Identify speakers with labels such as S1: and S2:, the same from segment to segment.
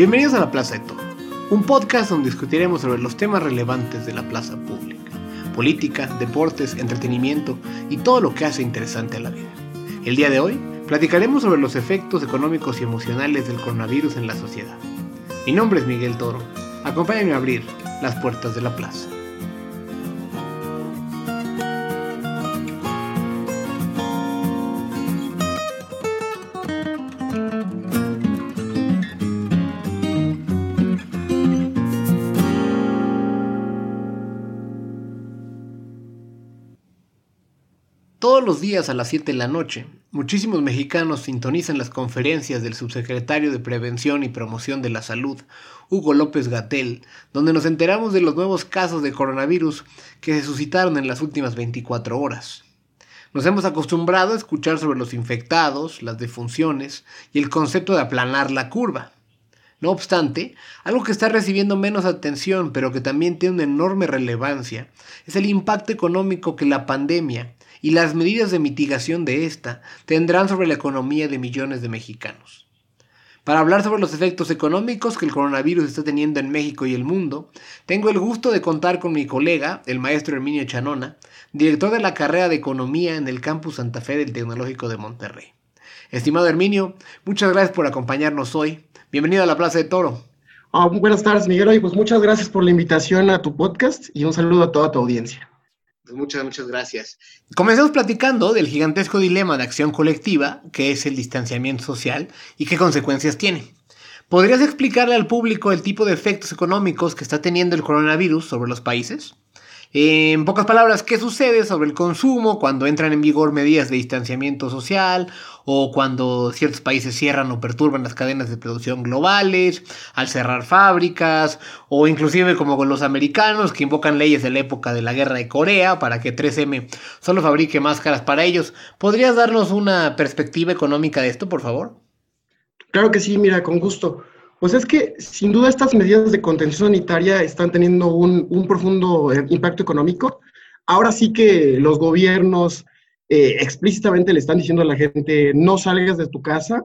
S1: Bienvenidos a la Plaza de Toro, un podcast donde discutiremos sobre los temas relevantes de la plaza pública, política, deportes, entretenimiento y todo lo que hace interesante a la vida. El día de hoy platicaremos sobre los efectos económicos y emocionales del coronavirus en la sociedad. Mi nombre es Miguel Toro, acompáñenme a abrir las puertas de la plaza. Días a las 7 de la noche, muchísimos mexicanos sintonizan las conferencias del subsecretario de Prevención y Promoción de la Salud, Hugo López Gatel, donde nos enteramos de los nuevos casos de coronavirus que se suscitaron en las últimas 24 horas. Nos hemos acostumbrado a escuchar sobre los infectados, las defunciones y el concepto de aplanar la curva. No obstante, algo que está recibiendo menos atención, pero que también tiene una enorme relevancia, es el impacto económico que la pandemia y las medidas de mitigación de esta tendrán sobre la economía de millones de mexicanos. Para hablar sobre los efectos económicos que el coronavirus está teniendo en México y el mundo, tengo el gusto de contar con mi colega, el maestro Herminio Chanona, director de la carrera de Economía en el Campus Santa Fe del Tecnológico de Monterrey. Estimado Herminio, muchas gracias por acompañarnos hoy. Bienvenido a la Plaza de Toro.
S2: Ah, buenas tardes, Miguel. Y pues muchas gracias por la invitación a tu podcast y un saludo a toda tu audiencia.
S1: Pues muchas, muchas gracias. Comencemos platicando del gigantesco dilema de acción colectiva, que es el distanciamiento social y qué consecuencias tiene. ¿Podrías explicarle al público el tipo de efectos económicos que está teniendo el coronavirus sobre los países? En pocas palabras, ¿qué sucede sobre el consumo cuando entran en vigor medidas de distanciamiento social o cuando ciertos países cierran o perturban las cadenas de producción globales, al cerrar fábricas, o inclusive como con los americanos que invocan leyes de la época de la guerra de Corea para que 3M solo fabrique máscaras para ellos? ¿Podrías darnos una perspectiva económica de esto, por favor?
S2: Claro que sí, mira, con gusto. Pues es que sin duda estas medidas de contención sanitaria están teniendo un, profundo eh, impacto económico. Ahora sí que los gobiernos eh, explícitamente le están diciendo a la gente no salgas de tu casa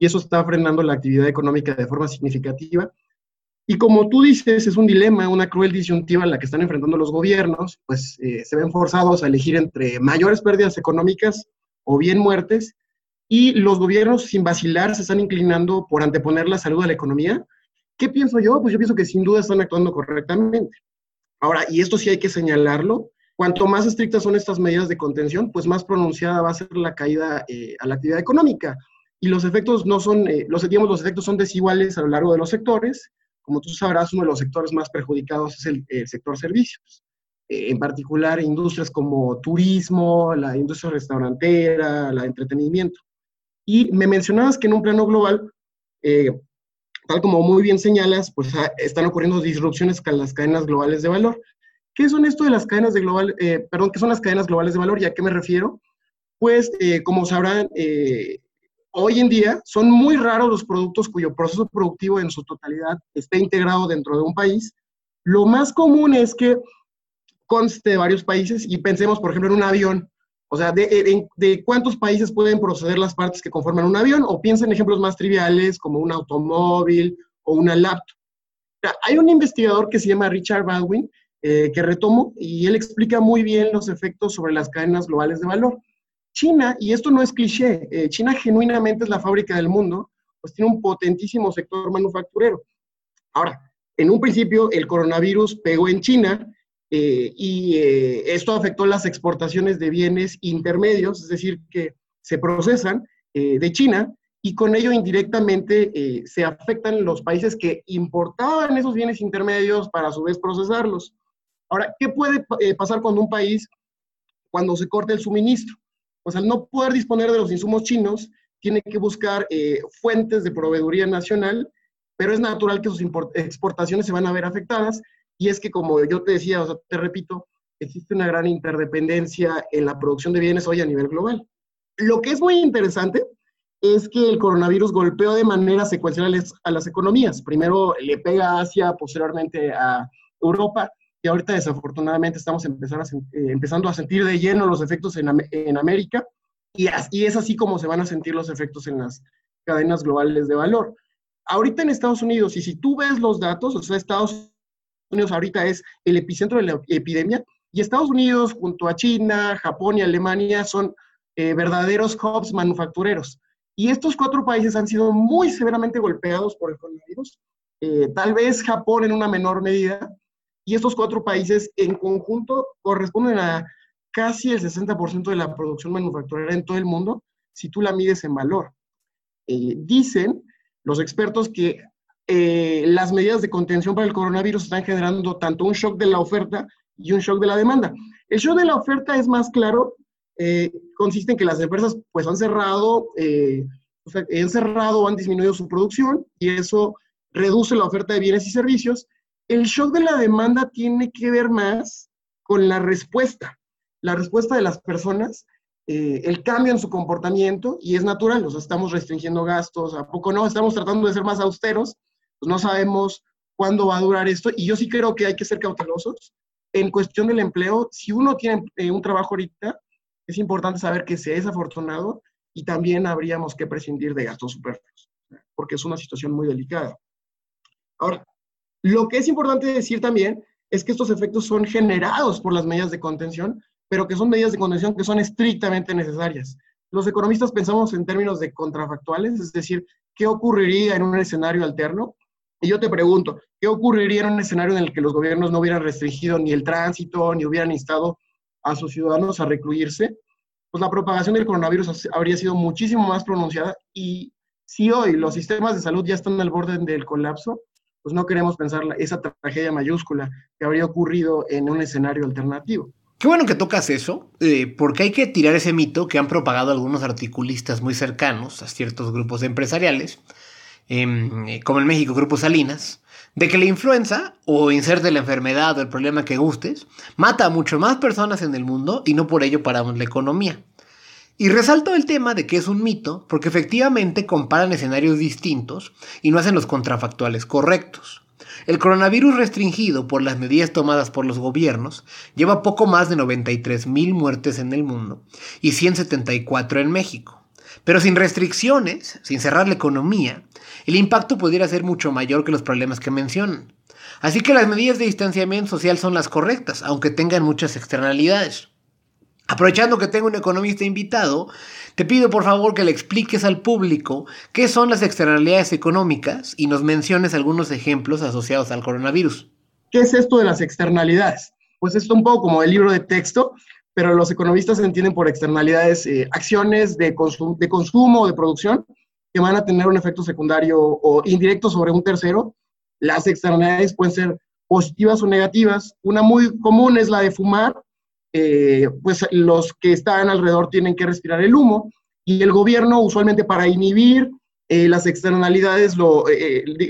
S2: y eso está frenando la actividad económica de forma significativa. Y como tú dices, es un dilema, una cruel disyuntiva en la que están enfrentando los gobiernos, pues eh, se ven forzados a elegir entre mayores pérdidas económicas o bien muertes y los gobiernos sin vacilar se están inclinando por anteponer la salud a la economía. ¿Qué pienso yo? Pues yo pienso que sin duda están actuando correctamente. Ahora, y esto sí hay que señalarlo, cuanto más estrictas son estas medidas de contención, pues más pronunciada va a ser la caída eh, a la actividad económica. Y los efectos no son, eh, los, digamos, los efectos son desiguales a lo largo de los sectores. Como tú sabrás, uno de los sectores más perjudicados es el, sector servicios. Eh, en particular, industrias como turismo, la industria restaurantera, la entretenimiento. Y me mencionabas que en un plano global, eh, tal como muy bien señalas, pues ah, están ocurriendo disrupciones con las cadenas globales de valor. ¿Qué son esto de las cadenas de global, eh, perdón, qué son las cadenas globales de valor y a qué me refiero? Pues, eh, como sabrán, hoy en día son muy raros los productos cuyo proceso productivo en su totalidad esté integrado dentro de un país. Lo más común es que conste de varios países y pensemos, por ejemplo, en un avión. O sea, de, cuántos países pueden proceder las partes que conforman un avión, o piensa en ejemplos más triviales como un automóvil o una laptop. hay un investigador que se llama Richard Baldwin, eh, que retomo, y él explica muy bien los efectos sobre las cadenas globales de valor. China, y esto no es cliché, eh, China genuinamente es la fábrica del mundo, pues tiene un potentísimo sector manufacturero. Ahora, en un principio el coronavirus pegó en China, eh, y eh, esto afectó las exportaciones de bienes intermedios, es decir, que se procesan eh, de China y con ello indirectamente se afectan los países que importaban esos bienes intermedios para a su vez procesarlos. Ahora, ¿qué puede pasar cuando un país, cuando se corta el suministro? Pues al no poder disponer de los insumos chinos, tiene que buscar fuentes de proveeduría nacional, pero es natural que sus exportaciones se van a ver afectadas y es que, como yo te decía, te repito, existe una gran interdependencia en la producción de bienes hoy a nivel global. Lo que es muy interesante es que el coronavirus golpeó de manera secuencial a las economías. Primero le pega a Asia, posteriormente a Europa, y ahorita desafortunadamente estamos empezando a, eh, empezando a sentir de lleno los efectos en, en América, y, y, es así como se van a sentir los efectos en las cadenas globales de valor. ahorita en Estados Unidos, y si tú ves los datos, o sea, Estados Unidos ahorita es el epicentro de la epidemia, y Estados Unidos junto a China, Japón y Alemania son eh, verdaderos hubs manufactureros. Y estos cuatro países han sido muy severamente golpeados por el coronavirus, eh, tal vez Japón en una menor medida, y estos cuatro países en conjunto corresponden a casi el 60% de la producción manufacturera en todo el mundo, si tú la mides en valor. Eh, dicen los expertos que eh, las medidas de contención para el coronavirus están generando tanto un shock de la oferta y un shock de la demanda. El shock de la oferta es más claro, eh, consiste en que las empresas pues han cerrado, o sea, han cerrado han disminuido su producción y eso reduce la oferta de bienes y servicios. El shock de la demanda tiene que ver más con la respuesta, la respuesta de las personas eh, el cambio en su comportamiento y es natural, o estamos restringiendo gastos, ¿a poco no? Estamos tratando de ser más austeros, pues no sabemos cuándo va a durar esto y yo sí creo que hay que ser cautelosos. En cuestión del empleo, si uno tiene eh, un trabajo ahorita, es importante saber que se es afortunado y también habríamos que prescindir de gastos superfluos, porque es una situación muy delicada. Ahora, lo que es importante decir también es que estos efectos son generados por las medidas de contención, pero que son medidas de contención que son estrictamente necesarias. Los economistas pensamos en términos de contrafactuales, es decir, ¿qué ocurriría en un escenario alterno? Y yo te pregunto, ¿qué ocurriría en un escenario en el que los gobiernos no hubieran restringido ni el tránsito, ni hubieran instado a sus ciudadanos a recluirse? Pues la propagación del coronavirus habría sido muchísimo más pronunciada y si hoy los sistemas de salud ya están al borde del colapso, pues no queremos pensar esa tragedia mayúscula que habría ocurrido en un escenario alternativo.
S1: Qué bueno que tocas eso, eh, porque hay que tirar ese mito que han propagado algunos articulistas muy cercanos a ciertos grupos empresariales, em, eh, como en México Grupo Salinas, de que la influenza, o inserte la enfermedad o el problema que gustes, mata a mucho más personas en el mundo y no por ello paramos la economía. Y resalto el tema de que es un mito porque efectivamente comparan escenarios distintos y no hacen los contrafactuales correctos. El coronavirus restringido por las medidas tomadas por los gobiernos lleva poco más de 93 mil muertes en el mundo y 174 en México. Pero sin restricciones, sin cerrar la economía, el impacto pudiera ser mucho mayor que los problemas que mencionan. Así que las medidas de distanciamiento social son las correctas, aunque tengan muchas externalidades. Aprovechando que tengo un economista invitado, te pido por favor que le expliques al público qué son las externalidades económicas y nos menciones algunos ejemplos asociados al coronavirus.
S2: ¿Qué es esto de las externalidades? Pues esto un poco como el libro de texto, pero los economistas entienden por externalidades eh, acciones de, consumo o de producción que van a tener un efecto secundario o indirecto sobre un tercero. Las externalidades pueden ser positivas o negativas. Una muy común es la de fumar, eh, pues los que están alrededor tienen que respirar el humo y el gobierno usualmente para inhibir eh, las externalidades lo,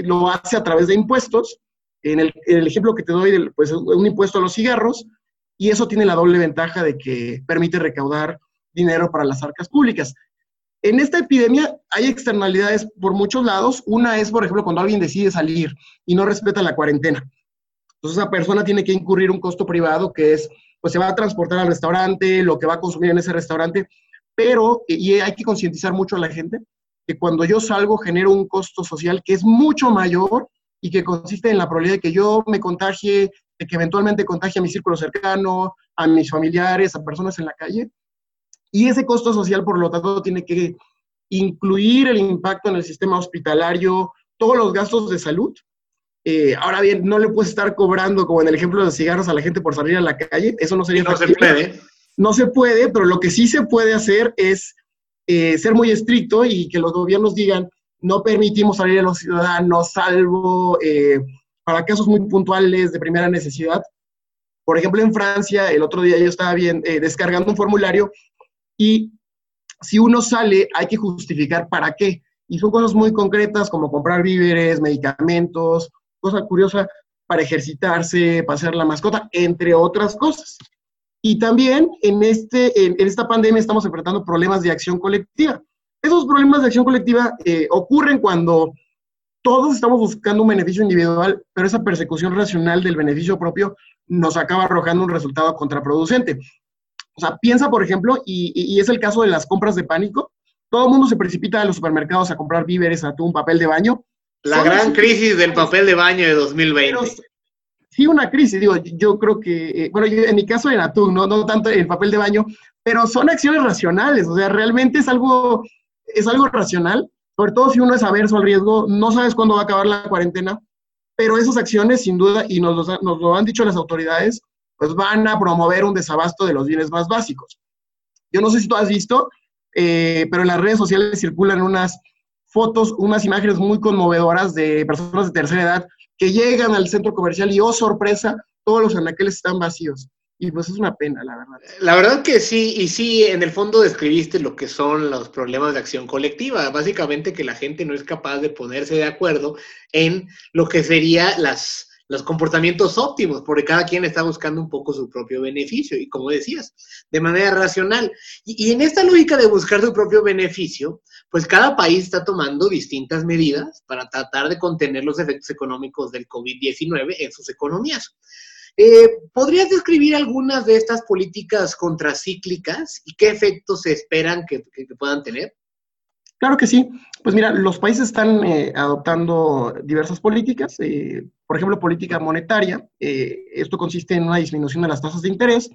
S2: lo, hace a través de impuestos. En el, el ejemplo que te doy, pues un impuesto a los cigarros y eso tiene la doble ventaja de que permite recaudar dinero para las arcas públicas. En esta epidemia hay externalidades por muchos lados. Una es, por ejemplo, cuando alguien decide salir y no respeta la cuarentena. Entonces esa persona tiene que incurrir un costo privado que es pues se va a transportar al restaurante, lo que va a consumir en ese restaurante, pero, y hay que concientizar mucho a la gente, que cuando yo salgo genero un costo social que es mucho mayor y que consiste en la probabilidad de que yo me contagie, de que eventualmente contagie a mi círculo cercano, a mis familiares, a personas en la calle. Y ese costo social, por lo tanto, tiene que incluir el impacto en el sistema hospitalario, todos los gastos de salud, eh, ahora bien, no le puedes estar cobrando, como en el ejemplo de los cigarros, a la gente por salir a la calle. Eso no sería
S1: No se puede.
S2: No se puede, pero lo que sí se puede hacer es eh, ser muy estricto y que los gobiernos digan, no permitimos salir a los ciudadanos, salvo eh, para casos muy puntuales de primera necesidad. Por ejemplo, en Francia, el otro día yo estaba bien, descargando un formulario y si uno sale, hay que justificar para qué. Y son cosas muy concretas como comprar víveres, medicamentos, cosa curiosa para ejercitarse, hacer la mascota, entre otras cosas. Y también en, este, en, esta pandemia estamos enfrentando problemas de acción colectiva. Esos problemas de acción colectiva eh, ocurren cuando todos estamos buscando un beneficio individual, pero esa persecución racional del beneficio propio nos acaba arrojando un resultado contraproducente. O sea, piensa, por ejemplo, y, y es el caso de las compras de pánico. Todo el mundo se precipita a los supermercados a comprar víveres, atún, papel de baño,
S1: La gran crisis del papel de baño de 2020.
S2: sí, una crisis, digo, yo creo que, eh, bueno, en mi caso era tú, ¿no? no tanto el papel de baño, pero son acciones racionales, o sea, realmente es algo, es algo racional, sobre todo si uno es averso al riesgo, no sabes cuándo va a acabar la cuarentena, pero esas acciones, sin duda, y nos lo, han dicho las autoridades, pues van a promover un desabasto de los bienes más básicos. Yo no sé si tú has visto, eh, pero en las redes sociales circulan unas fotos, unas imágenes muy conmovedoras de personas de tercera edad que llegan al centro comercial y, oh sorpresa, todos los anaqueles están vacíos. Y pues es una pena, la verdad.
S1: La verdad que sí, y sí, en el fondo describiste lo que son los problemas de acción colectiva. Básicamente que la gente no es capaz de ponerse de acuerdo en lo que serían las, los comportamientos óptimos, porque cada quien está buscando un poco su propio beneficio, y como decías, de manera racional. Y, y en esta lógica de buscar su propio beneficio, pues cada país está tomando distintas medidas para tratar de contener los efectos económicos del COVID-19 en sus economías. Eh, ¿Podrías describir algunas de estas políticas contracíclicas y qué efectos se esperan que, puedan tener?
S2: Claro que sí. Pues mira, los países están eh, adoptando diversas políticas, eh, por ejemplo, política monetaria. esto consiste en una disminución de las tasas de interés,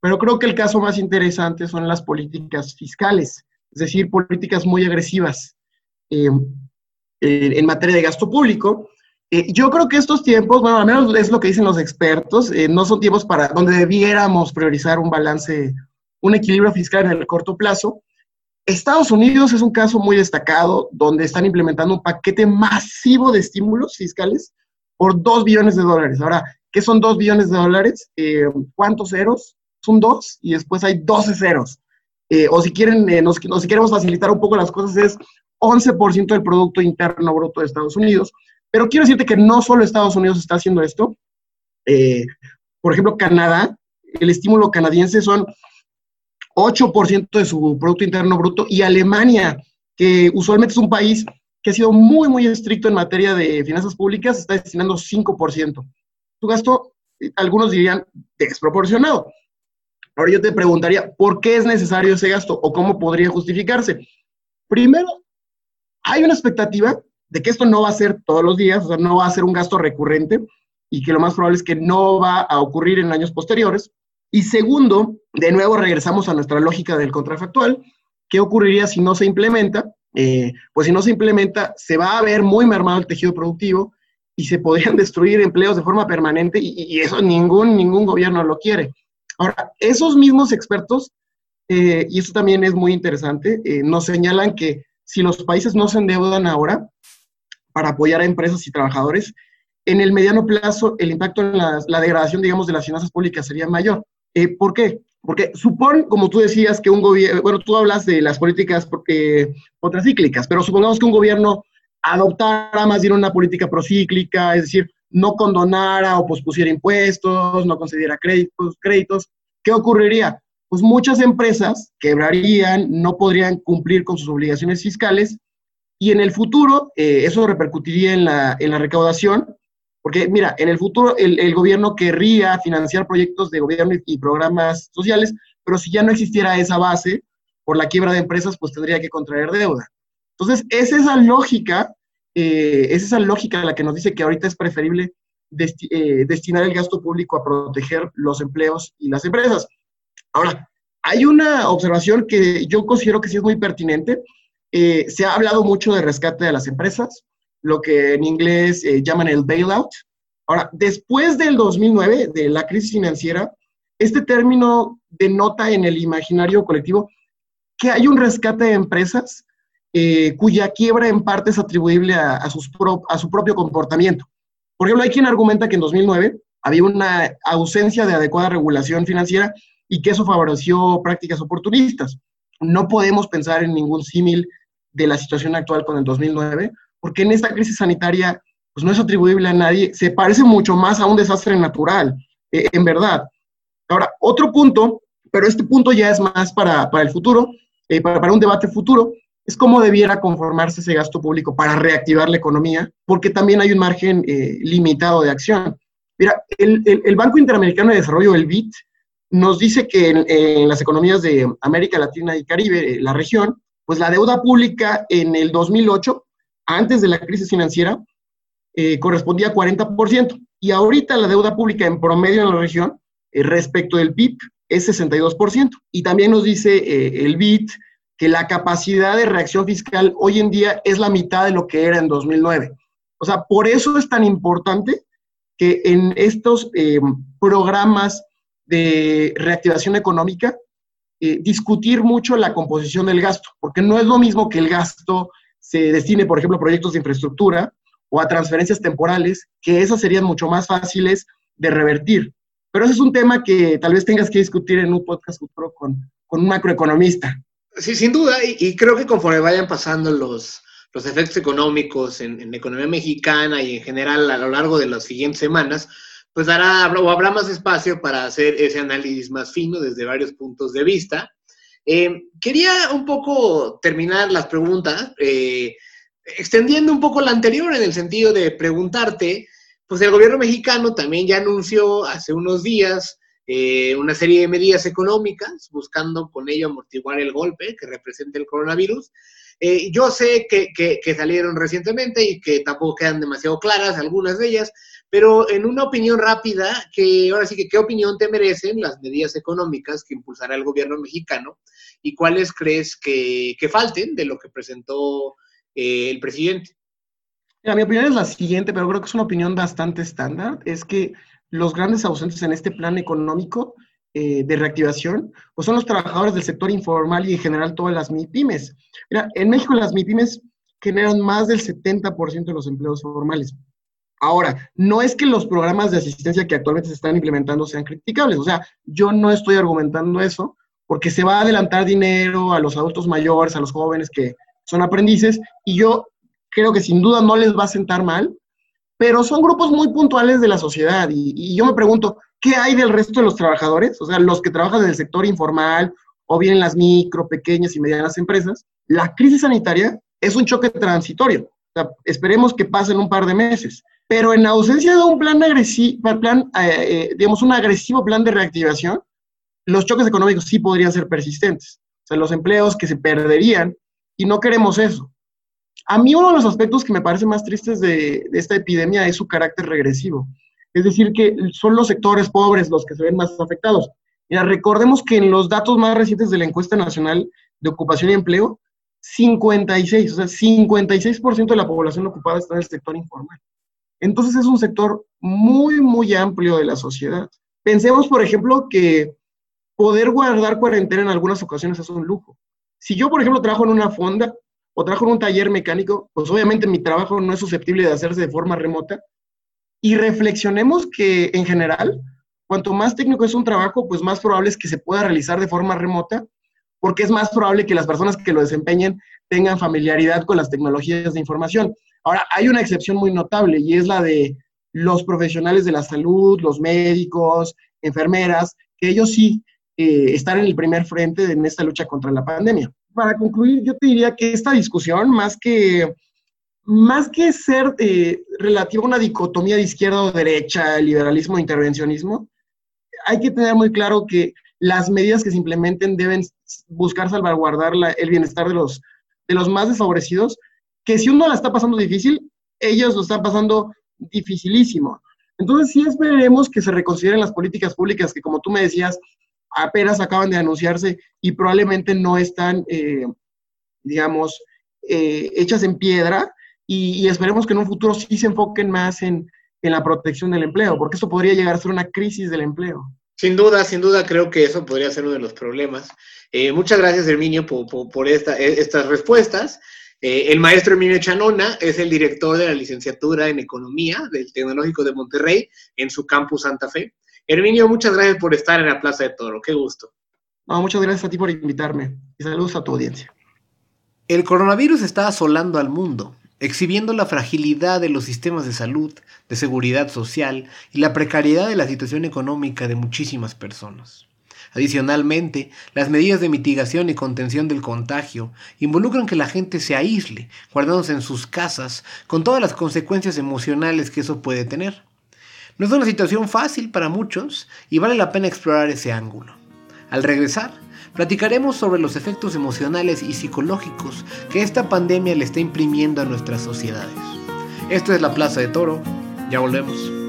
S2: pero creo que el caso más interesante son las políticas fiscales, es decir, políticas muy agresivas en materia de gasto público, eh, yo creo que estos tiempos, bueno, al menos es lo que dicen los expertos, eh, no son tiempos para donde debiéramos priorizar un balance, un equilibrio fiscal en el corto plazo. Estados Unidos es un caso muy destacado donde están implementando un paquete masivo de estímulos fiscales por 2 billones de dólares. Ahora, ¿qué son 2 billones de dólares? Eh, ¿Cuántos ceros? Son dos y después hay 12 ceros. o si quieren, nos, si queremos facilitar un poco las cosas, es 11% del Producto Interno Bruto de Estados Unidos. Pero quiero decirte que no solo Estados Unidos está haciendo esto. Eh, por ejemplo, Canadá, el estímulo canadiense son 8% de su Producto Interno Bruto y Alemania, que usualmente es un país que ha sido muy, muy estricto en materia de finanzas públicas, está destinando 5%. Su gasto, algunos dirían, desproporcionado. Ahora yo te preguntaría, ¿por qué es necesario ese gasto o cómo podría justificarse? Primero, hay una expectativa de que esto no va a ser todos los días, o sea, no va a ser un gasto recurrente y que lo más probable es que no va a ocurrir en años posteriores. Y segundo, de nuevo regresamos a nuestra lógica del contrafactual. ¿Qué ocurriría si no se implementa? Eh, pues si no se implementa, se va a ver muy mermado el tejido productivo y se podrían destruir empleos de forma permanente y, eso ningún, ningún gobierno lo quiere. Ahora, esos mismos expertos, eh, y eso también es muy interesante, eh, nos señalan que si los países no se endeudan ahora, para apoyar a empresas y trabajadores, en el mediano plazo el impacto en la, degradación, digamos, de las finanzas públicas sería mayor. Eh, ¿Por qué? Porque supone, como tú decías, que un gobierno, bueno, tú hablas de las políticas eh, contracíclicas, pero supongamos que un gobierno adoptara más bien una política procíclica, es decir, no condonara o pospusiera impuestos, no concediera créditos, créditos, ¿qué ocurriría? Pues muchas empresas quebrarían, no podrían cumplir con sus obligaciones fiscales y en el futuro, eh, eso repercutiría en la, en la, recaudación, porque mira, en el futuro el, gobierno querría financiar proyectos de gobierno y, programas sociales, pero si ya no existiera esa base por la quiebra de empresas, pues tendría que contraer deuda. Entonces, es esa lógica, eh, es esa lógica la que nos dice que ahorita es preferible eh, destinar el gasto público a proteger los empleos y las empresas. Ahora, hay una observación que yo considero que sí es muy pertinente, eh, se ha hablado mucho de rescate de las empresas, lo que en inglés eh, llaman el bailout. Ahora, después del 2009, de la crisis financiera, este término denota en el imaginario colectivo que hay un rescate de empresas eh, cuya quiebra en parte es atribuible a, a su propio comportamiento. Por ejemplo, hay quien argumenta que en 2009 había una ausencia de adecuada regulación financiera y que eso favoreció prácticas oportunistas. No podemos pensar en ningún símil de la situación actual con el 2009, porque en esta crisis sanitaria pues no es atribuible a nadie, se parece mucho más a un desastre natural, eh, en verdad. Ahora, otro punto, pero este punto ya es más para, el futuro, eh, para, un debate futuro, es cómo debiera conformarse ese gasto público para reactivar la economía, porque también hay un margen eh, limitado de acción. Mira, el, Banco Interamericano de Desarrollo, el BIT, nos dice que en, en, las economías de América Latina y Caribe, la región, pues la deuda pública en el 2008, antes de la crisis financiera, eh, correspondía a 40%. Y ahorita la deuda pública en promedio en la región eh, respecto del PIB es 62%. Y también nos dice eh, el BIT que la capacidad de reacción fiscal hoy en día es la mitad de lo que era en 2009. O sea, por eso es tan importante que en estos programas de reactivación económica discutir mucho la composición del gasto, porque no es lo mismo que el gasto se destine, por ejemplo, a proyectos de infraestructura o a transferencias temporales, que esas serían mucho más fáciles de revertir. Pero ese es un tema que tal vez tengas que discutir en un podcast futuro con, con un macroeconomista.
S1: Sí, sin duda, y, creo que conforme vayan pasando los, los efectos económicos en, la economía mexicana y en general a lo largo de las siguientes semanas, pues dará o habrá más espacio para hacer ese análisis más fino desde varios puntos de vista. Eh, quería un poco terminar las preguntas eh, extendiendo un poco la anterior en el sentido de preguntarte, pues el gobierno mexicano también ya anunció hace unos días eh, una serie de medidas económicas buscando con ello amortiguar el golpe que representa el coronavirus. yo sé que, que, salieron recientemente y que tampoco quedan demasiado claras algunas de ellas, pero en una opinión rápida, que ahora sí que qué opinión te merecen las medidas económicas que impulsará el gobierno mexicano y cuáles crees que, falten de lo que presentó eh, el presidente.
S2: mi opinión es la siguiente, pero creo que es una opinión bastante estándar, es que los grandes ausentes en este plan económico eh, de reactivación, pues son los trabajadores del sector informal y en general todas las MIPIMES. Mira, en México las MIPIMES generan más del 70% de los empleos formales. Ahora, no es que los programas de asistencia que actualmente se están implementando sean criticables, o sea, yo no estoy argumentando eso, porque se va a adelantar dinero a los adultos mayores, a los jóvenes que son aprendices, y yo creo que sin duda no les va a sentar mal, pero son grupos muy puntuales de la sociedad, y, yo me pregunto, ¿qué hay del resto de los trabajadores? O sea, los que trabajan en el sector informal, o bien en las micro, pequeñas y medianas empresas, la crisis sanitaria es un choque transitorio. O sea, esperemos que pasen un par de meses. Pero en ausencia de un plan agresivo, eh, eh, digamos, un agresivo plan de reactivación, los choques económicos sí podrían ser persistentes. O sea, los empleos que se perderían, y no queremos eso. A mí uno de los aspectos que me parece más tristes de, esta epidemia es su carácter regresivo. Es decir, que son los sectores pobres los que se ven más afectados. Recordemos que en los datos más recientes de la encuesta nacional de ocupación y empleo, 56, o sea, 56% de la población ocupada está en el sector informal. Entonces es un sector muy, muy amplio de la sociedad. Pensemos, por ejemplo, que poder guardar cuarentena en algunas ocasiones es un lujo. Si yo, por ejemplo, trabajo en una fonda o trabajo en un taller mecánico, pues obviamente mi trabajo no es susceptible de hacerse de forma remota. Y reflexionemos que en general, cuanto más técnico es un trabajo, pues más probable es que se pueda realizar de forma remota, porque es más probable que las personas que lo desempeñen tengan familiaridad con las tecnologías de información. Ahora, hay una excepción muy notable y es la de los profesionales de la salud, los médicos, enfermeras, que ellos sí eh, están en el primer frente en esta lucha contra la pandemia. Para concluir, yo te diría que esta discusión, más que, más que ser eh, relativa a una dicotomía de izquierda o derecha, liberalismo o intervencionismo, hay que tener muy claro que las medidas que se implementen deben buscar salvaguardar el bienestar de los, de los más desfavorecidos, que si uno la está pasando difícil, ellos lo están pasando dificilísimo. Entonces sí esperemos que se reconsideren las políticas públicas que, como tú me decías, apenas acaban de anunciarse y probablemente no están, eh, digamos, eh, hechas en piedra y, esperemos que en un futuro sí se enfoquen más en, la protección del empleo, porque esto podría llegar a ser una crisis del empleo.
S1: Sin duda, sin duda creo que eso podría ser uno de los problemas. Eh, muchas gracias, Herminio, por, por, estas respuestas. Eh, el maestro Emilio Chanona es el director de la licenciatura en Economía del Tecnológico de Monterrey en su campus Santa Fe. Herminio, muchas gracias por estar en la Plaza de Toro. Qué gusto.
S2: muchas gracias a ti por invitarme y saludos a tu audiencia.
S1: El coronavirus está asolando al mundo, exhibiendo la fragilidad de los sistemas de salud, de seguridad social y la precariedad de la situación económica de muchísimas personas. Adicionalmente, las medidas de mitigación y contención del contagio involucran que la gente se aísle, guardándose en sus casas, con todas las consecuencias emocionales que eso puede tener. No es una situación fácil para muchos y vale la pena explorar ese ángulo. Al regresar, platicaremos sobre los efectos emocionales y psicológicos que esta pandemia le está imprimiendo a nuestras sociedades. Esto es la Plaza de Toro. Ya volvemos.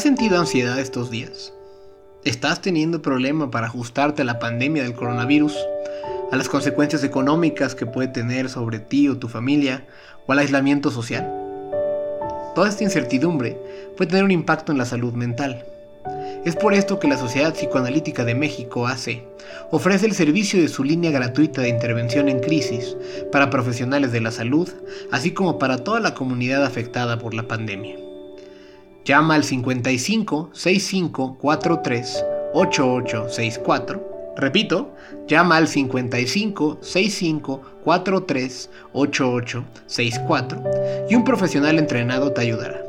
S1: ¿Has sentido ansiedad estos días? ¿Estás teniendo problema para ajustarte a la pandemia del coronavirus, a las consecuencias económicas que puede tener sobre ti o tu familia, o al aislamiento social? Toda esta incertidumbre puede tener un impacto en la salud mental. Es por esto que la Sociedad Psicoanalítica de México, AC, ofrece el servicio de su línea gratuita de intervención en crisis para profesionales de la salud, así como para toda la comunidad afectada por la pandemia. Llama al 55 65 43 8864. Repito, llama al 55 65 43 8864 y un profesional entrenado te ayudará.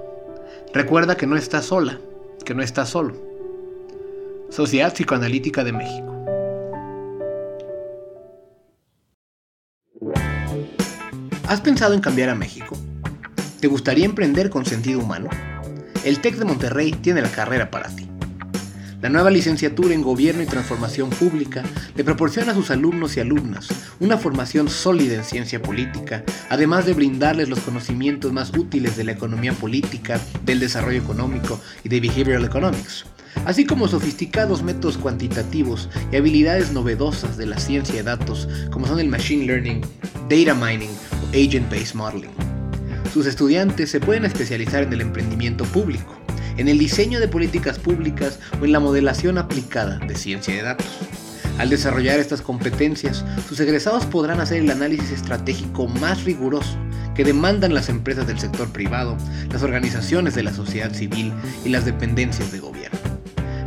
S1: Recuerda que no estás sola, que no estás solo. Sociedad Psicoanalítica de México. ¿Has pensado en cambiar a México? ¿Te gustaría emprender con sentido humano? El TEC de Monterrey tiene la carrera para ti. La nueva licenciatura en Gobierno y Transformación Pública le proporciona a sus alumnos y alumnas una formación sólida en ciencia política, además de brindarles los conocimientos más útiles de la economía política, del desarrollo económico y de behavioral economics, así como sofisticados métodos cuantitativos y habilidades novedosas de la ciencia de datos como son el machine learning, data mining o agent-based modeling. Sus estudiantes se pueden especializar en el emprendimiento público, en el diseño de políticas públicas o en la modelación aplicada de ciencia de datos. Al desarrollar estas competencias, sus egresados podrán hacer el análisis estratégico más riguroso que demandan las empresas del sector privado, las organizaciones de la sociedad civil y las dependencias de gobierno.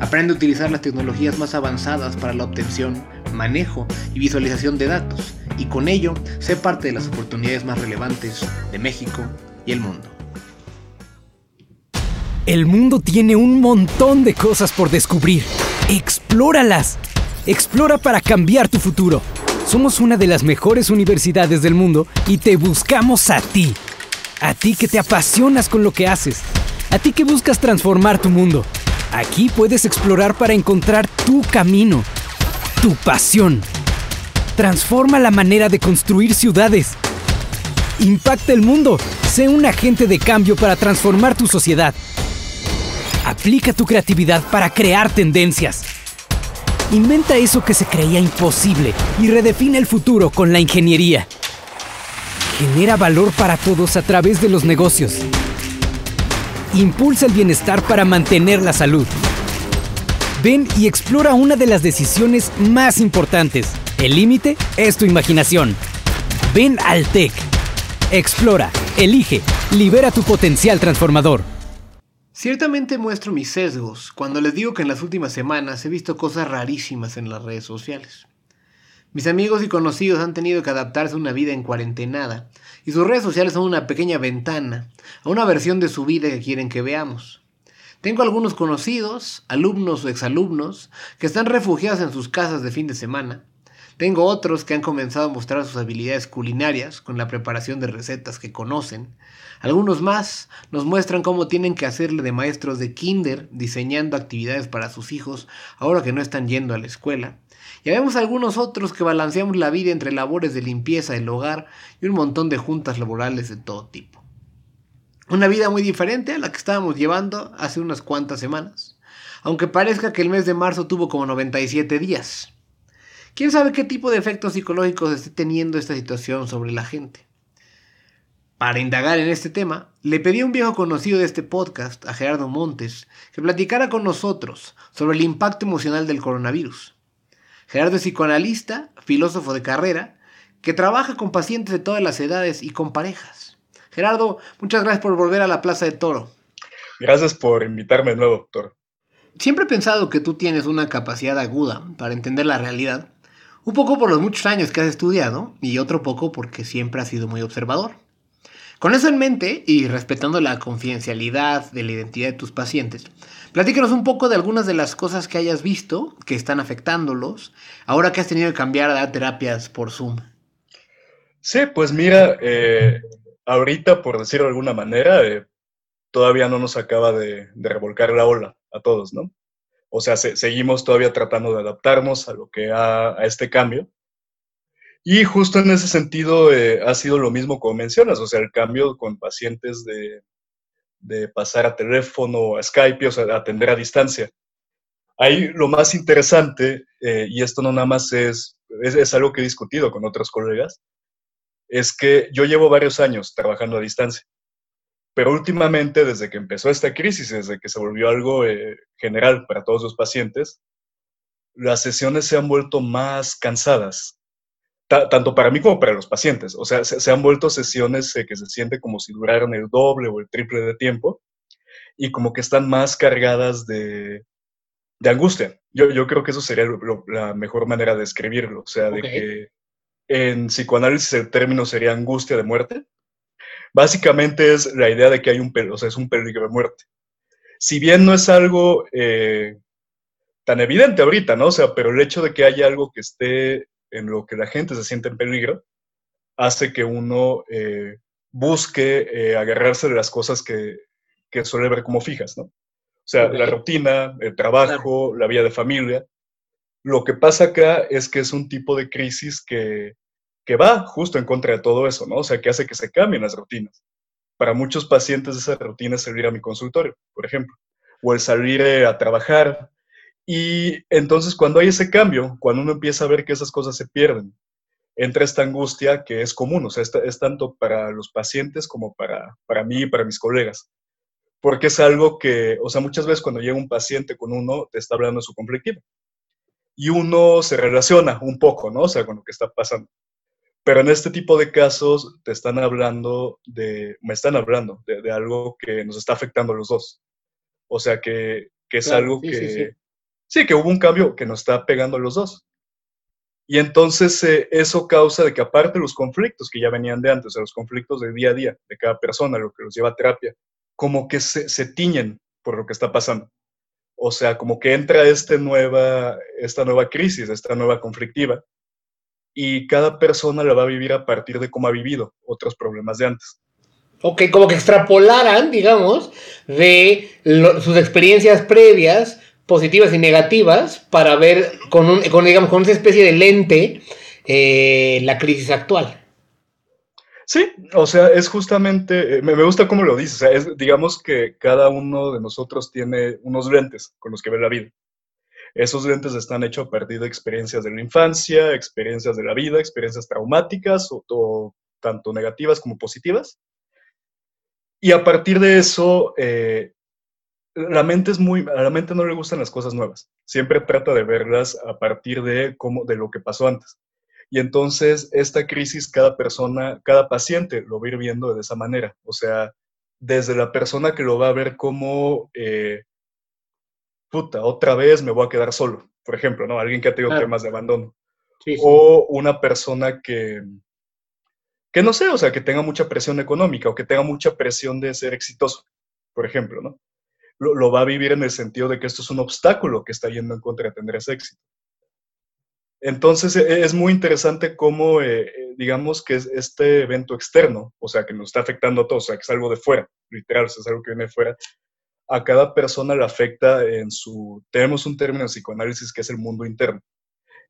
S1: Aprende a utilizar las tecnologías más avanzadas para la obtención, manejo y visualización de datos y con ello sé parte de las oportunidades más relevantes de México y el mundo.
S3: El mundo tiene un montón de cosas por descubrir. Explóralas. Explora para cambiar tu futuro. Somos una de las mejores universidades del mundo y te buscamos a ti. A ti que te apasionas con lo que haces. A ti que buscas transformar tu mundo. Aquí puedes explorar para encontrar tu camino, tu pasión. Transforma la manera de construir ciudades. Impacta el mundo. Sé un agente de cambio para transformar tu sociedad. Aplica tu creatividad para crear tendencias. Inventa eso que se creía imposible y redefine el futuro con la ingeniería. Genera valor para todos a través de los negocios. Impulsa el bienestar para mantener la salud. Ven y explora una de las decisiones más importantes el límite es tu imaginación. Ven al TEC. Explora, elige, libera tu potencial transformador.
S1: Ciertamente muestro mis sesgos cuando les digo que en las últimas semanas he visto cosas rarísimas en las redes sociales. Mis amigos y conocidos han tenido que adaptarse a una vida en cuarentenada y sus redes sociales son una pequeña ventana a una versión de su vida que quieren que veamos. Tengo algunos conocidos, alumnos o exalumnos, que están refugiados en sus casas de fin de semana tengo otros que han comenzado a mostrar sus habilidades culinarias con la preparación de recetas que conocen. Algunos más nos muestran cómo tienen que hacerle de maestros de kinder diseñando actividades para sus hijos ahora que no están yendo a la escuela. Y vemos algunos otros que balanceamos la vida entre labores de limpieza del hogar y un montón de juntas laborales de todo tipo. Una vida muy diferente a la que estábamos llevando hace unas cuantas semanas, aunque parezca que el mes de marzo tuvo como 97 días. ¿Quién sabe qué tipo de efectos psicológicos esté teniendo esta situación sobre la gente? Para indagar en este tema, le pedí a un viejo conocido de este podcast, a Gerardo Montes, que platicara con nosotros sobre el impacto emocional del coronavirus. Gerardo es psicoanalista, filósofo de carrera, que trabaja con pacientes de todas las edades y con parejas. Gerardo, muchas gracias por volver a la Plaza de Toro.
S4: Gracias por invitarme de nuevo, doctor.
S1: Siempre he pensado que tú tienes una capacidad aguda para entender la realidad un poco por los muchos años que has estudiado y otro poco porque siempre has sido muy observador. Con eso en mente y respetando la confidencialidad de la identidad de tus pacientes, platícanos un poco de algunas de las cosas que hayas visto que están afectándolos ahora que has tenido que cambiar a terapias por Zoom.
S4: Sí, pues mira, eh, ahorita, por decirlo de alguna manera, eh, todavía no nos acaba de, revolcar la ola a todos, ¿no? O sea, seguimos todavía tratando de adaptarnos a lo que a, a este cambio. Y justo en ese sentido eh, ha sido lo mismo como mencionas, o sea, el cambio con pacientes de, de pasar a teléfono, a Skype, o sea, atender a distancia. Ahí lo más interesante, y esto no nada más es, es, es, algo que he discutido con otros colegas, es que yo llevo varios años trabajando a distancia, pero últimamente, desde que empezó esta crisis, desde que se volvió algo eh, general para todos los pacientes, las sesiones se han vuelto más cansadas, tanto para mí como para los pacientes. O sea, se, han vuelto sesiones eh, que se siente como si duraran el doble o el triple de tiempo y como que están más cargadas de, de angustia. Yo, yo, creo que eso sería la mejor manera de escribirlo, o sea, de que en psicoanálisis el término sería angustia de muerte. Básicamente es la idea de que hay un peligro, o sea, es un peligro de muerte. Si bien no es algo eh, tan evidente ahorita, ¿no? O sea, pero el hecho de que haya algo que esté en lo que la gente se siente en peligro hace que uno eh, busque eh, agarrarse de las cosas que, que, suele ver como fijas, ¿no? O sea, la rutina, el trabajo, la vida de familia. Lo que pasa acá es que es un tipo de crisis que, que va justo en contra de todo eso, ¿no? O sea, que hace que se cambien las rutinas. Para muchos pacientes esa rutina es salir a mi consultorio, por ejemplo, o el salir eh, a trabajar. Y entonces cuando hay ese cambio, cuando uno empieza a ver que esas cosas se pierden, entra esta angustia que es común, o sea, es, tanto para los pacientes como para, para mí y para mis colegas. Porque es algo que, o sea, muchas veces cuando llega un paciente con uno, te está hablando de su conflictivo y uno se relaciona un poco, ¿no? O sea, con lo que está pasando. Pero en este tipo de casos te están hablando de, me están hablando de, algo que nos está afectando a los dos. O sea, que, que es algo que, sí, que hubo un cambio que nos está pegando a los dos. Y entonces eh, eso causa de que aparte de los conflictos que ya venían de antes, o sea, los conflictos del día a día de cada persona, lo que los lleva a terapia, como que se, se tiñen por lo que está pasando. O sea, como que entra este nueva, esta nueva crisis, esta nueva conflictiva, y cada persona la va a vivir a partir de cómo ha vivido otros problemas de antes.
S1: Ok, como que extrapolaran, digamos, de sus experiencias previas, positivas y negativas, para ver con, un, con, digamos, con esa especie de lente eh, la crisis actual.
S4: Sí, o sea, es justamente, eh, me, gusta cómo lo dices, o sea, es, digamos que cada uno de nosotros tiene unos lentes con los que ve la vida. Esos lentes están hechos a partir de experiencias de la infancia, experiencias de la vida, experiencias traumáticas, o, tanto negativas como positivas. Y a partir de eso, eh, la mente es muy, la mente no le gustan las cosas nuevas. Siempre trata de verlas a partir de cómo, de lo que pasó antes. Y entonces esta crisis, cada persona, cada paciente lo va a ir viendo de esa manera. O sea, desde la persona que lo va a ver como, eh, puta, otra vez me voy a quedar solo, por ejemplo, ¿no? Alguien que ha tenido temas de abandono. O una persona que, que no sé, o sea, que tenga mucha presión económica o que tenga mucha presión de ser exitoso, por ejemplo, ¿no? Lo, lo va a vivir en el sentido de que esto es un obstáculo que está yendo en contra de tener ese éxito. Entonces e, es muy interesante cómo, eh, eh, digamos que es este evento externo, o sea, que nos está afectando a todos, o sea, que es algo de fuera, literal, es algo que viene de fuera, a cada persona le afecta en su, tenemos un término psicoanálisis que es el mundo interno.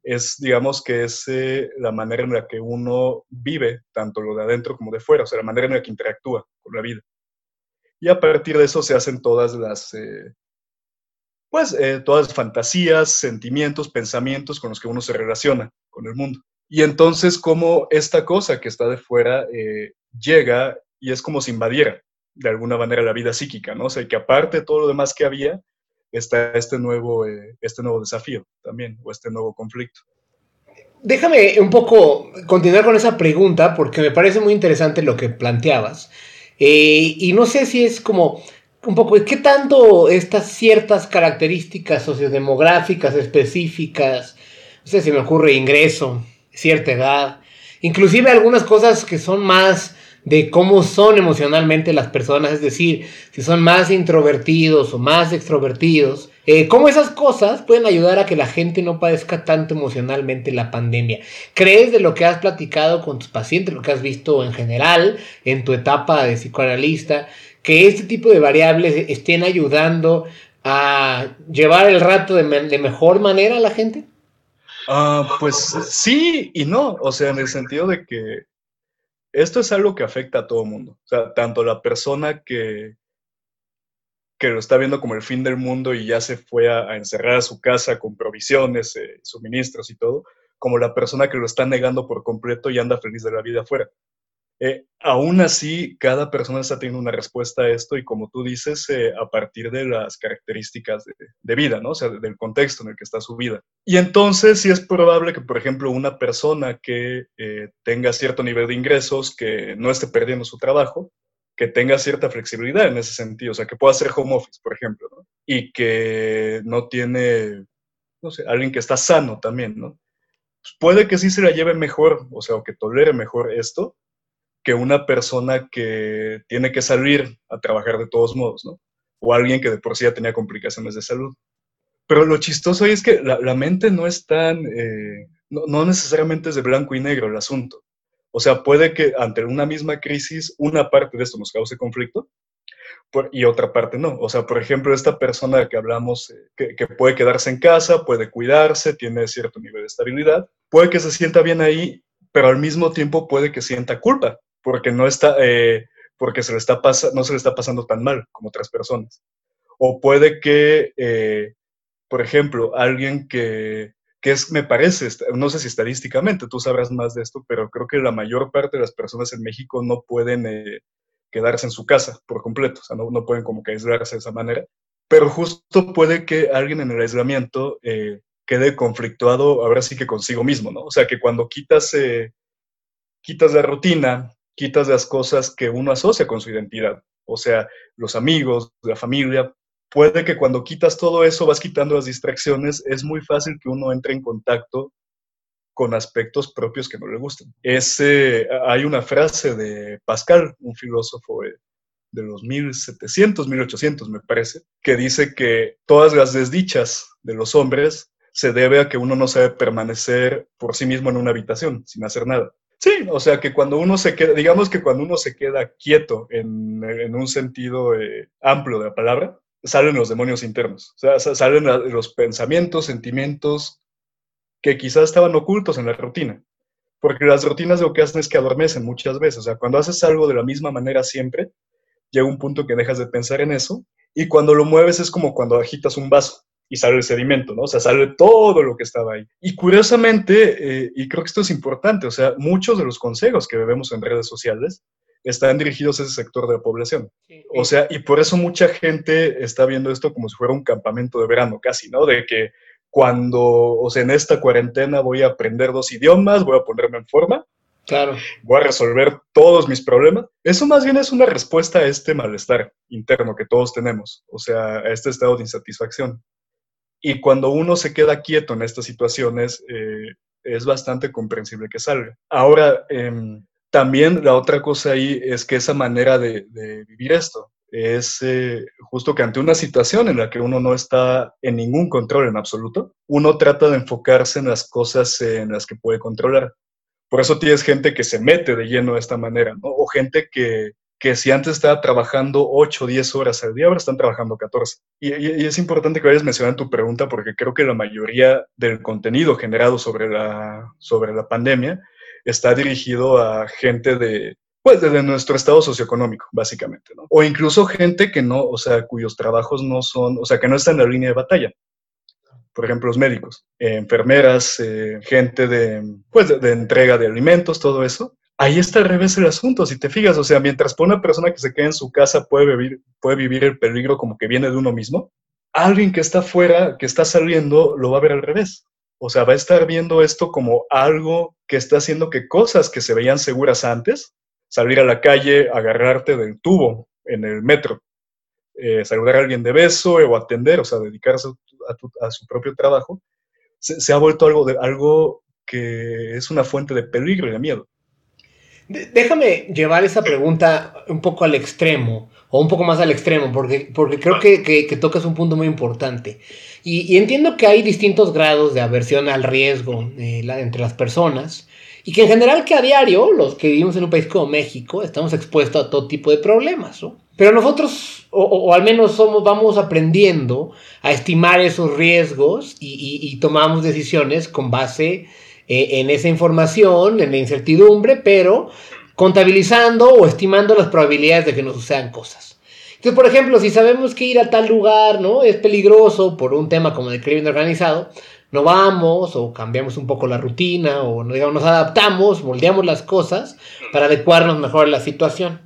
S4: Es, digamos que es eh, la manera en la que uno vive, tanto lo de adentro como de fuera, o sea, la manera en la que interactúa con la vida. Y a partir de eso se hacen todas las, pues eh, todas las fantasías, sentimientos, pensamientos con los que uno se relaciona con el mundo. Y entonces como esta cosa que está de fuera eh, llega y es como si invadiera de alguna manera la vida psíquica, ¿no? O sea, que aparte de todo lo demás que había, está este nuevo, eh, este nuevo desafío también, o este nuevo conflicto.
S1: Déjame un poco continuar con esa pregunta porque me parece muy interesante lo que planteabas. y no sé si es como un poco, ¿qué tanto estas ciertas características sociodemográficas específicas, no sé si me ocurre ingreso, cierta edad, inclusive algunas cosas que son más de cómo son emocionalmente las personas, es decir, si son más introvertidos o más extrovertidos, eh, cómo esas cosas pueden ayudar a que la gente no padezca tanto emocionalmente la pandemia. ¿Crees de lo que has platicado con tus pacientes, lo que has visto en general en tu etapa de psicoanalista, que este tipo de variables estén ayudando a llevar el rato de, mejor manera a la gente?
S4: Ah, pues sí y no, o sea, en el sentido de que esto es algo que afecta a todo el mundo, o sea, tanto la persona que, que lo está viendo como el fin del mundo y ya se fue a, encerrar a su casa con provisiones, eh, suministros y todo, como la persona que lo está negando por completo y anda feliz de la vida afuera. Eh, aún así, cada persona está teniendo una respuesta a esto y como tú dices, eh, a partir de las características de, vida, ¿no? O sea, del contexto en el que está su vida. Y entonces sí es probable que, por ejemplo, una persona que eh, tenga cierto nivel de ingresos, que no esté perdiendo su trabajo, que tenga cierta flexibilidad en ese sentido, o sea, que pueda hacer home office, por ejemplo, ¿no? Y que no tiene, no sé, alguien que está sano también, ¿no? Pues puede que sí se la lleve mejor, o sea, o que tolere mejor esto, que una persona que tiene que salir a trabajar de todos modos, ¿no? O alguien que de por sí ya tenía complicaciones de salud. Pero lo chistoso es que la, mente no es tan, eh, no, necesariamente es de blanco y negro el asunto. O sea, puede que ante una misma crisis una parte de esto nos cause conflicto y otra parte no. O sea, por ejemplo, esta persona que hablamos, eh, que, que, puede quedarse en casa, puede cuidarse, tiene cierto nivel de estabilidad, puede que se sienta bien ahí, pero al mismo tiempo puede que sienta culpa porque no está, eh, porque se le está no se le está pasando tan mal como otras personas. O puede que, eh, por ejemplo, alguien que, que es, me parece, no sé si estadísticamente, tú sabrás más de esto, pero creo que la mayor parte de las personas en México no pueden eh, quedarse en su casa por completo, o sea, no, no, pueden como que aislarse de esa manera, pero justo puede que alguien en el aislamiento quede conflictuado, ahora sí que consigo mismo, ¿no? O sea, que cuando quitas, quitas la rutina, quitas las cosas que uno asocia con su identidad, o sea, los amigos, la familia. Puede que cuando quitas todo eso, vas quitando las distracciones, es muy fácil que uno entre en contacto con aspectos propios que no le gustan. Ese, hay una frase de Pascal, un filósofo de, los 1700, 1800 me parece, que dice que todas las desdichas de los hombres se debe a que uno no sabe permanecer por sí mismo en una habitación sin hacer nada. Sí, o sea que cuando uno se queda, digamos que cuando uno se queda quieto en, un sentido eh, amplio de la palabra, salen los demonios internos, o sea, salen los pensamientos, sentimientos que quizás estaban ocultos en la rutina. Porque las rutinas lo que hacen es que adormecen muchas veces. O sea, cuando haces algo de la misma manera siempre, llega un punto que dejas de pensar en eso. Y cuando lo mueves es como cuando agitas un vaso y sale el sedimento, ¿no? O sea, sale todo lo que estaba ahí. Y curiosamente, eh, y creo que esto es importante, o sea, muchos de los consejos que vemos en redes sociales están dirigidos a ese sector de la población. O sea, y por eso mucha gente está viendo esto como si fuera un campamento de verano, casi, ¿no? De que cuando, o sea, en esta cuarentena voy a aprender dos idiomas, voy a ponerme en forma.
S1: Claro.
S4: Voy a resolver todos mis problemas. Eso más bien es una respuesta a este malestar interno que todos tenemos, o sea, a este estado de insatisfacción. Y cuando uno se queda quieto en estas situaciones, eh, es bastante comprensible que salga. Ahora, em, también la otra cosa ahí es que esa manera de, vivir esto es eh, justo que ante una situación en la que uno no está en ningún control en absoluto, uno trata de enfocarse en las cosas en las que puede controlar. Por eso tienes gente que se mete de lleno de esta manera, ¿no? O gente que, que si antes estaba trabajando 8 o 10 horas al día, ahora están trabajando 14. Y, es importante que vayas mencionando tu pregunta porque creo que la mayoría del contenido generado sobre la, sobre la pandemia está dirigido a gente de, pues, de nuestro estado socioeconómico, básicamente. O incluso gente que no, o sea, cuyos trabajos no son, o sea, que no están en la línea de batalla. Por ejemplo, los médicos, enfermeras, eh, gente de, pues, de entrega de alimentos, todo eso ahí está al revés el asunto, si te fijas, o sea, mientras una persona que se queda en su casa puede vivir, puede vivir el peligro como que viene de uno mismo, alguien que está fuera, que está saliendo, lo va a ver al revés. O sea, va a estar viendo esto como algo que está haciendo que cosas que se veían seguras antes, salir a la calle, agarrarte del tubo en el metro, eh, saludar a alguien de beso o atender, o sea, dedicarse a, su propio trabajo, se, se, ha vuelto algo, de, algo que es una fuente de peligro y de miedo.
S1: Déjame llevar esa pregunta un poco al extremo, o un poco más al extremo, porque, porque creo que, que, tocas un punto muy importante. Y, entiendo que hay distintos grados de aversión al riesgo eh, entre las personas, y que en general que a diario, los que vivimos en un país como México, estamos expuestos a todo tipo de problemas, ¿no? Pero nosotros, o, al menos somos, vamos aprendiendo a estimar esos riesgos y, tomamos decisiones con base eh, en esa información, en la incertidumbre, pero contabilizando o estimando las probabilidades de que nos sucedan cosas. Entonces, por ejemplo, si sabemos que ir a tal lugar, ¿no? Es peligroso por un tema como el crimen organizado, no vamos o cambiamos un poco la rutina o digamos, nos adaptamos, moldeamos las cosas para adecuarnos mejor a la situación.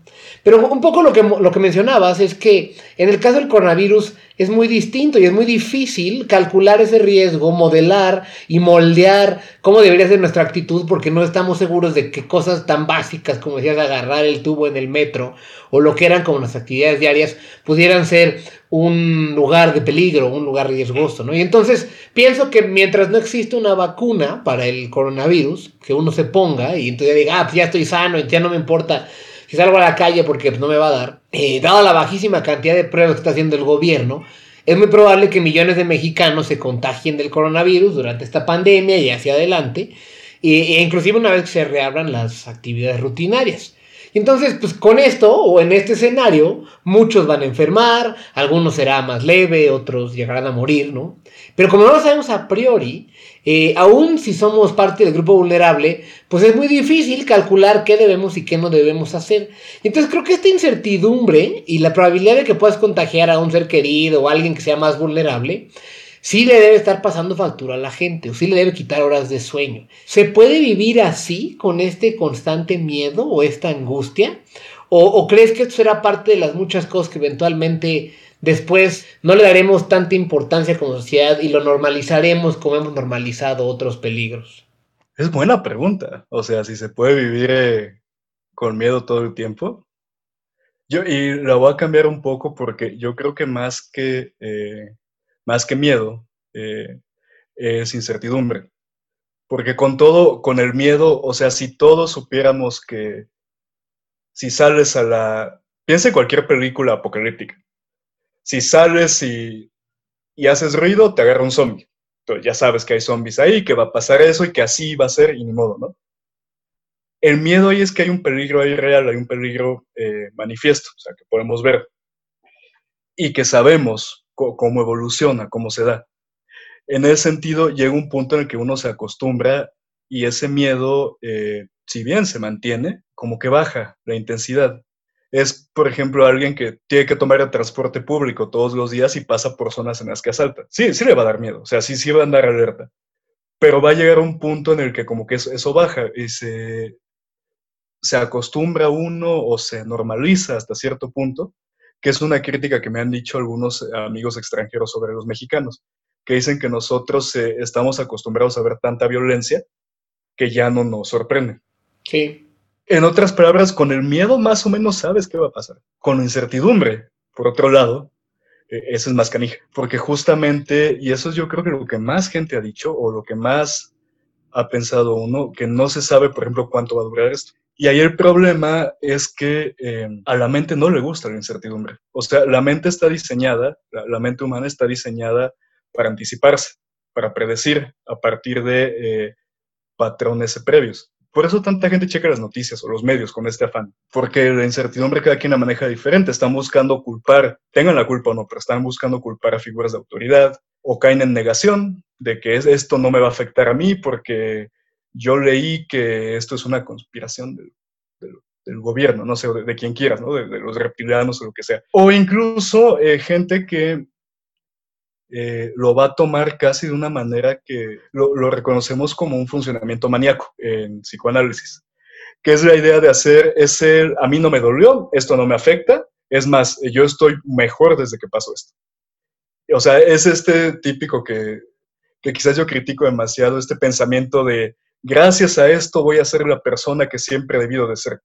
S1: Pero un poco lo que, lo que mencionabas es que en el caso del coronavirus es muy distinto y es muy difícil calcular ese riesgo, modelar y moldear cómo debería ser nuestra actitud porque no estamos seguros de que cosas tan básicas como decías agarrar el tubo en el metro o lo que eran como las actividades diarias pudieran ser un lugar de peligro, un lugar riesgoso, ¿no? Y entonces pienso que mientras no existe una vacuna para el coronavirus, que uno se ponga y entonces diga, ah, pues ya estoy sano, ya no me importa si salgo a la calle porque pues, no me va a dar, eh, dada la bajísima cantidad de pruebas que está haciendo el gobierno, es muy probable que millones de mexicanos se contagien del coronavirus durante esta pandemia y hacia adelante, e inclusive una vez que se reabran las actividades rutinarias. Entonces, pues con esto o en este escenario, muchos van a enfermar, algunos será más leve, otros llegarán a morir, ¿no? Pero como no lo sabemos a priori, eh, aún si somos parte del grupo vulnerable, pues es muy difícil calcular qué debemos y qué no debemos hacer. Entonces creo que esta incertidumbre y la probabilidad de que puedas contagiar a un ser querido o a alguien que sea más vulnerable, sí le debe estar pasando factura a la gente o sí le debe quitar horas de sueño. ¿Se puede vivir así con este constante miedo o esta angustia? ¿O, crees que esto será parte de las muchas cosas que eventualmente Después no le daremos tanta importancia como sociedad y lo normalizaremos como hemos normalizado otros peligros.
S4: Es buena pregunta. O sea, si se puede vivir eh, con miedo todo el tiempo. Yo, y la voy a cambiar un poco porque yo creo que más que, eh, más que miedo eh, es incertidumbre. Porque con todo, con el miedo, o sea, si todos supiéramos que si sales a la... Piensa en cualquier película apocalíptica si sales y, haces ruido, te agarra un zombie. Entonces ya sabes que hay zombies ahí, que va a pasar eso y que así va a ser y ni modo, ¿no? El miedo ahí es que hay un peligro ahí real, hay un peligro eh, manifiesto, o sea, que podemos ver y que sabemos cómo evoluciona, cómo se da. En ese sentido, llega un punto en el que uno se acostumbra y ese miedo, eh, si bien se mantiene, como que baja la intensidad es, por ejemplo, alguien que tiene que tomar el transporte público todos los días y pasa por zonas en las que asalta. Sí, sí le va a dar miedo, o sea, sí, sí va a andar alerta. Pero va a llegar un punto en el que como que eso, baja y se, se acostumbra uno o se normaliza hasta cierto punto, que es una crítica que me han dicho algunos amigos extranjeros sobre los mexicanos, que dicen que nosotros eh, estamos acostumbrados a ver tanta violencia que ya no nos sorprende.
S1: Sí.
S4: En otras palabras, con el miedo más o menos sabes qué va a pasar. Con la incertidumbre, por otro lado, eh, eso es más canija. Porque justamente, y eso es yo creo que lo que más gente ha dicho o lo que más ha pensado uno, que no se sabe, por ejemplo, cuánto va a durar esto. Y ahí el problema es que em, a la mente no le gusta la incertidumbre. O sea, la mente está diseñada, la, mente humana está diseñada para anticiparse, para predecir a partir de eh, patrones previos. Por eso tanta gente checa las noticias o los medios con este afán, porque la incertidumbre cada quien la maneja diferente. Están buscando culpar, tengan la culpa o no, pero están buscando culpar a figuras de autoridad o caen en negación de que esto no me va a afectar a mí porque yo leí que esto es una conspiración del, gobierno, no sé, de, quien quieras, ¿no? De, los reptilianos o lo que sea. O incluso eh, gente que eh, lo va a tomar casi de una manera que lo, reconocemos como un funcionamiento maníaco en psicoanálisis, que es la idea de hacer ese, a mí no me dolió, esto no me afecta, es más, yo estoy mejor desde que pasó esto. O sea, es este típico que, que quizás yo critico demasiado, este pensamiento de, gracias a esto voy a ser la persona que siempre he debido de ser.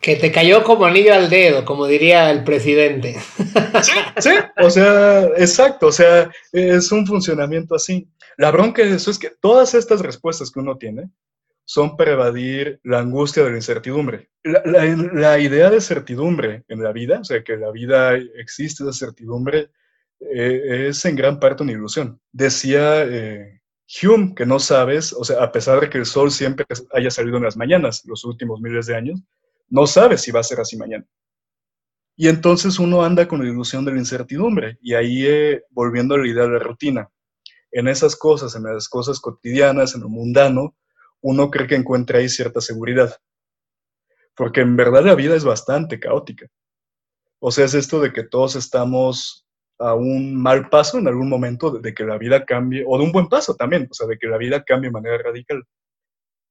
S1: Que te cayó como anillo al dedo, como diría el presidente.
S4: Sí, o sea, exacto, o sea, es un funcionamiento así. La bronca de eso es que todas estas respuestas que uno tiene, son para evadir la angustia de la incertidumbre. La, idea de certidumbre en la vida, o sea, que la vida existe de certidumbre, eh, es en gran parte una ilusión. Decía eh, Hume que no sabes, o sea, a pesar de que el sol siempre haya salido en las mañanas los últimos miles de años, no sabes si va a ser así mañana. Y entonces uno anda con la ilusión de la incertidumbre y ahí eh, volviendo a la idea de la rutina. En esas cosas, en las cosas cotidianas, en lo mundano, uno cree que encuentra ahí cierta seguridad. Porque en verdad la vida es bastante caótica. O sea, es esto de que todos estamos a un mal paso en algún momento de, que la vida cambie, o de un buen paso también, o sea, de que la vida cambie de manera radical.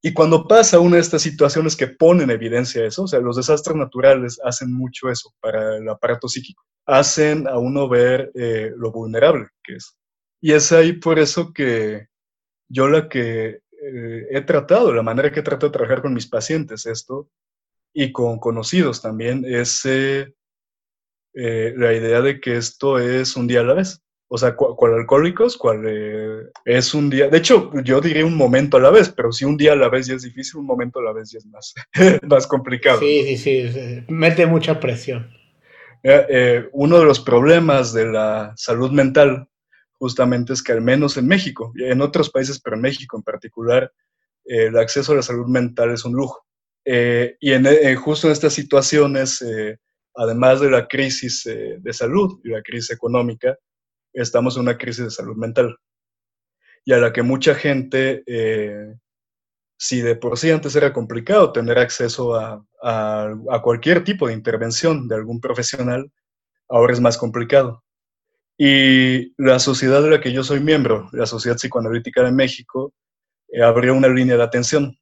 S4: Y cuando pasa una de estas situaciones que ponen en evidencia eso, o sea, los desastres naturales hacen mucho eso para el aparato psíquico, hacen a uno ver eh, lo vulnerable que es. Y es ahí por eso que yo la que eh, he tratado, la manera que he tratado de trabajar con mis pacientes esto, y con conocidos también, es eh, eh, la idea de que esto es un día a la vez. O sea, cual alcohólicos, cual es un día, de hecho, yo diría un momento a la vez, pero si un día a la vez ya es difícil, un momento a la vez ya es más, más complicado.
S1: Sí, sí, sí, mete mucha presión.
S4: uno de los problemas de la salud mental justamente es que al menos en México, en otros países, pero en México en particular, eh, el acceso a la salud mental es un lujo. Eh, y en, eh, justo en estas situaciones, además de la crisis de salud y la crisis económica, estamos en una crisis de salud mental. Y a la que mucha gente, si de por sí antes era complicado tener acceso a, a cualquier tipo de intervención de algún profesional, ahora es más complicado. Y la sociedad de la que yo soy miembro, la Sociedad Psicoanalítica de México, eh, abrió una línea de atención.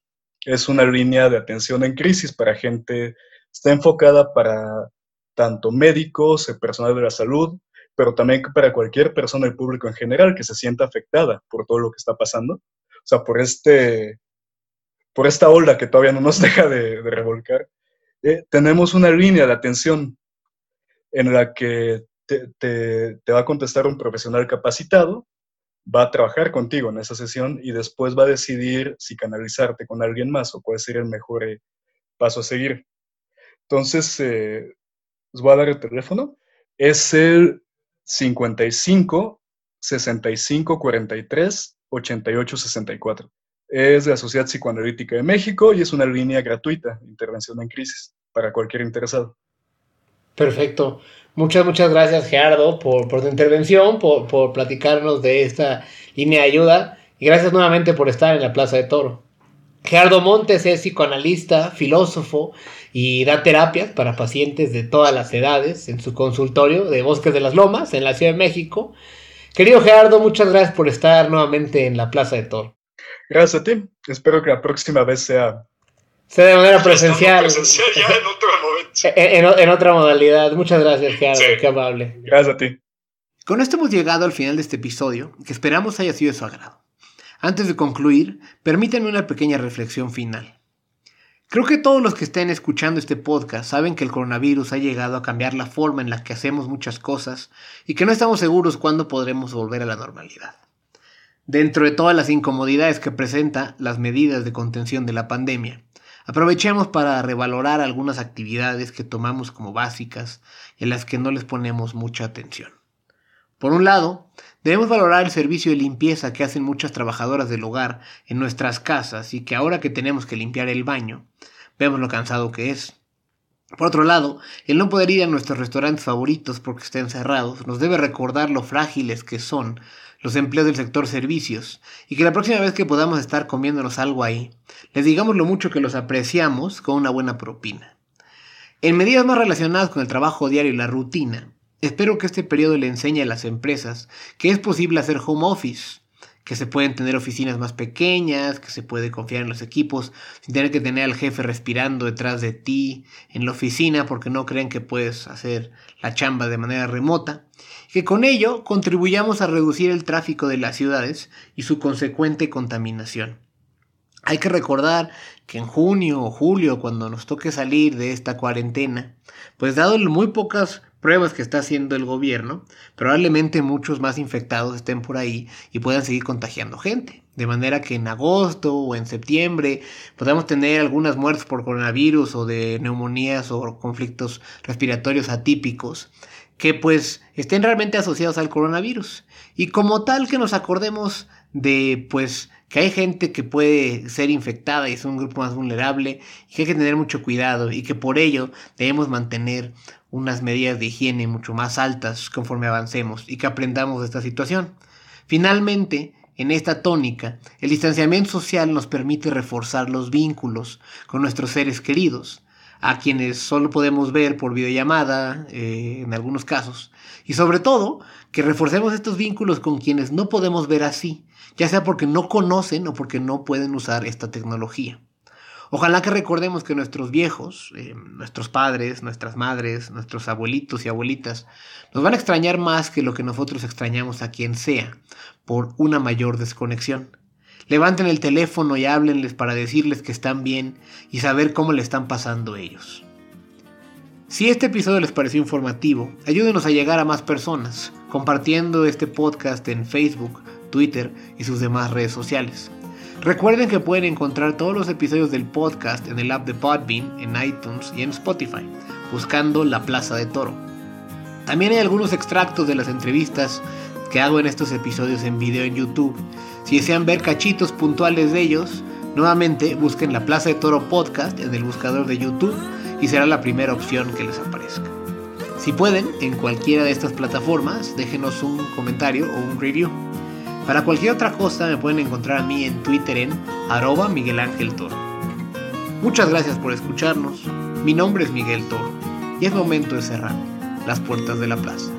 S4: Es una línea de atención en crisis para gente, está enfocada para tanto médicos, personal de la salud, pero también para cualquier persona del público en general que se sienta afectada por todo lo que está pasando. O sea, por, este, por esta ola que todavía no nos deja de, revolcar. Eh, tenemos una línea de atención en la que te, va a contestar un profesional capacitado, va a trabajar contigo en esa sesión y después va a decidir si canalizarte con alguien más o puede ser el mejor eh, paso a seguir. Entonces, eh, os voy a dar el teléfono. Es el 55 65 43 88 64. Es de la Sociedad Psicoanalítica de México y es una línea gratuita intervención en crisis para cualquier interesado.
S1: Perfecto. Muchas, muchas gracias Gerardo por, tu intervención, por, por, platicarnos de esta línea de ayuda y gracias nuevamente por estar en la Plaza de Toro. Gerardo Montes es psicoanalista, filósofo y da terapias para pacientes de todas las edades en su consultorio de Bosques de las Lomas en la Ciudad de México. Querido Gerardo, muchas gracias por estar nuevamente en la Plaza de Toro.
S4: Gracias a ti. Espero que la próxima vez sea
S1: sea de manera presencial. en otra modalidad. Muchas gracias, Gerardo. Qué amable.
S4: Gracias a ti.
S1: Con esto hemos llegado al final de este episodio, que esperamos haya sido de su agrado. Antes de concluir, permítanme una pequeña reflexión final. Creo que todos los que estén escuchando este podcast saben que el coronavirus ha llegado a cambiar la forma en la que hacemos muchas cosas y que no estamos seguros cuándo podremos volver a la normalidad. Dentro de todas las incomodidades que presenta las medidas de contención de la pandemia, Aprovechemos para revalorar algunas actividades que tomamos como básicas y en las que no les ponemos mucha atención. Por un lado, debemos valorar el servicio de limpieza que hacen muchas trabajadoras del hogar en nuestras casas y que ahora que tenemos que limpiar el baño, vemos lo cansado que es. Por otro lado, el no poder ir a nuestros restaurantes favoritos porque estén cerrados nos debe recordar lo frágiles que son los empleos del sector servicios, y que la próxima vez que podamos estar comiéndonos algo ahí, les digamos lo mucho que los apreciamos con una buena propina. En medidas más relacionadas con el trabajo diario y la rutina, espero que este periodo le enseñe a las empresas que es posible hacer home office, que se pueden tener oficinas más pequeñas, que se puede confiar en los equipos sin tener que tener al jefe respirando detrás de ti en la oficina porque no creen que puedes hacer la chamba de manera remota, que con ello contribuyamos a reducir el tráfico de las ciudades y su consecuente contaminación. Hay que recordar que en junio o julio, cuando nos toque salir de esta cuarentena, pues dado muy pocas pruebas que está haciendo el gobierno, probablemente muchos más infectados estén por ahí y puedan seguir contagiando gente. De manera que en agosto o en septiembre podamos tener algunas muertes por coronavirus o de neumonías o conflictos respiratorios atípicos que pues estén realmente asociados al coronavirus. Y como tal que nos acordemos de pues que hay gente que puede ser infectada y es un grupo más vulnerable y que hay que tener mucho cuidado y que por ello debemos mantener unas medidas de higiene mucho más altas conforme avancemos y que aprendamos de esta situación. Finalmente, en esta tónica, el distanciamiento social nos permite reforzar los vínculos con nuestros seres queridos, a quienes solo podemos ver por videollamada eh, en algunos casos, y sobre todo que reforcemos estos vínculos con quienes no podemos ver así, ya sea porque no conocen o porque no pueden usar esta tecnología. Ojalá que recordemos que nuestros viejos, eh, nuestros padres, nuestras madres, nuestros abuelitos y abuelitas, nos van a extrañar más que lo que nosotros extrañamos a quien sea, por una mayor desconexión. Levanten el teléfono y háblenles para decirles que están bien y saber cómo le están pasando ellos. Si este episodio les pareció informativo, ayúdenos a llegar a más personas, compartiendo este podcast en Facebook, Twitter y sus demás redes sociales. Recuerden que pueden encontrar todos los episodios del podcast en el app de Podbean, en iTunes y en Spotify, buscando La Plaza de Toro. También hay algunos extractos de las entrevistas que hago en estos episodios en video en YouTube. Si desean ver cachitos puntuales de ellos, nuevamente busquen La Plaza de Toro Podcast en el buscador de YouTube y será la primera opción que les aparezca. Si pueden, en cualquiera de estas plataformas, déjenos un comentario o un review. Para cualquier otra cosa me pueden encontrar a mí en Twitter en arroba Miguel Ángel Toro. Muchas gracias por escucharnos. Mi nombre es Miguel Toro y es momento de cerrar las puertas de la plaza.